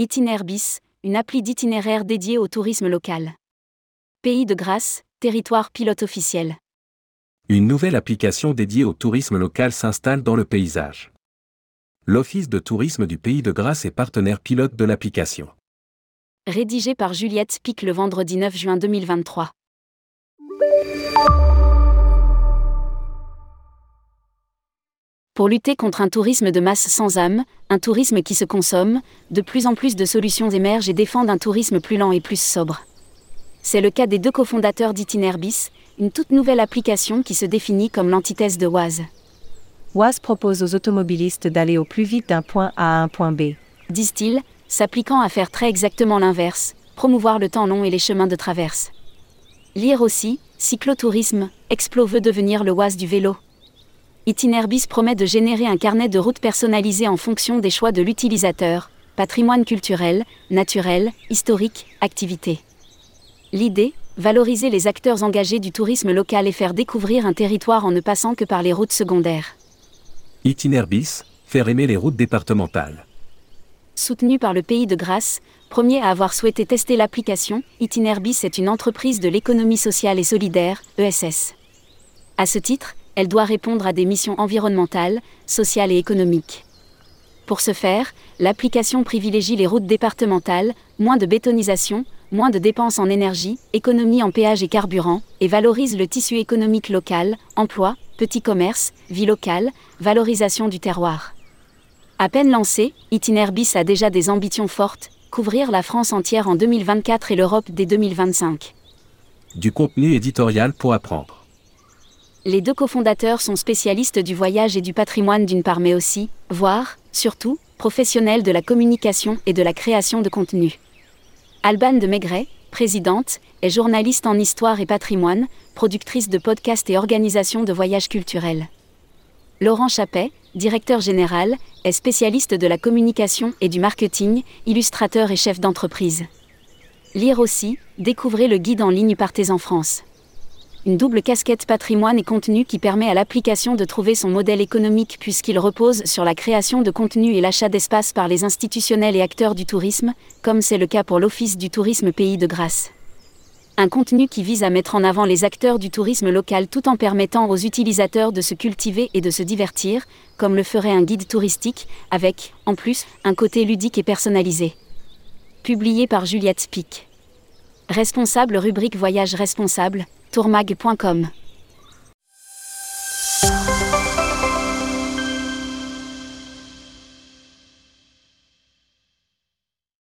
Itinerbis, une appli d'itinéraire dédiée au tourisme local. Pays de grâce, territoire pilote officiel. Une nouvelle application dédiée au tourisme local s'installe dans le paysage. L'Office de tourisme du Pays de Grâce est partenaire pilote de l'application. Rédigé par Juliette Spic le vendredi 9 juin 2023. Pour lutter contre un tourisme de masse sans âme, un tourisme qui se consomme, de plus en plus de solutions émergent et défendent un tourisme plus lent et plus sobre. C'est le cas des deux cofondateurs d'Itinerbis, une toute nouvelle application qui se définit comme l'antithèse de Waze. Waze propose aux automobilistes d'aller au plus vite d'un point A à un point B. Disent-ils, s'appliquant à faire très exactement l'inverse, promouvoir le temps long et les chemins de traverse. Lire aussi, cyclotourisme, Explo veut devenir le Waze du vélo. Itinerbis promet de générer un carnet de route personnalisé en fonction des choix de l'utilisateur, patrimoine culturel, naturel, historique, activité. L'idée, valoriser les acteurs engagés du tourisme local et faire découvrir un territoire en ne passant que par les routes secondaires. Itinerbis, faire aimer les routes départementales. Soutenu par le Pays de Grâce, premier à avoir souhaité tester l'application, Itinerbis est une entreprise de l'économie sociale et solidaire, ESS. À ce titre, elle doit répondre à des missions environnementales, sociales et économiques. Pour ce faire, l'application privilégie les routes départementales, moins de bétonisation, moins de dépenses en énergie, économie en péage et carburant, et valorise le tissu économique local, emploi, petit commerce, vie locale, valorisation du terroir. À peine lancé, Itinerbis a déjà des ambitions fortes, couvrir la France entière en 2024 et l'Europe dès 2025. Du contenu éditorial pour apprendre. Les deux cofondateurs sont spécialistes du voyage et du patrimoine d'une part mais aussi, voire, surtout, professionnels de la communication et de la création de contenu. Alban de Maigret, présidente, est journaliste en histoire et patrimoine, productrice de podcasts et organisation de voyages culturels. Laurent Chappet, directeur général, est spécialiste de la communication et du marketing, illustrateur et chef d'entreprise. Lire aussi, découvrez le guide en ligne Partez en France une double casquette patrimoine et contenu qui permet à l'application de trouver son modèle économique puisqu'il repose sur la création de contenu et l'achat d'espace par les institutionnels et acteurs du tourisme, comme c'est le cas pour l'Office du tourisme Pays de Grâce. Un contenu qui vise à mettre en avant les acteurs du tourisme local tout en permettant aux utilisateurs de se cultiver et de se divertir, comme le ferait un guide touristique, avec, en plus, un côté ludique et personnalisé. Publié par Juliette Spic. Responsable rubrique Voyage responsable, tourmag.com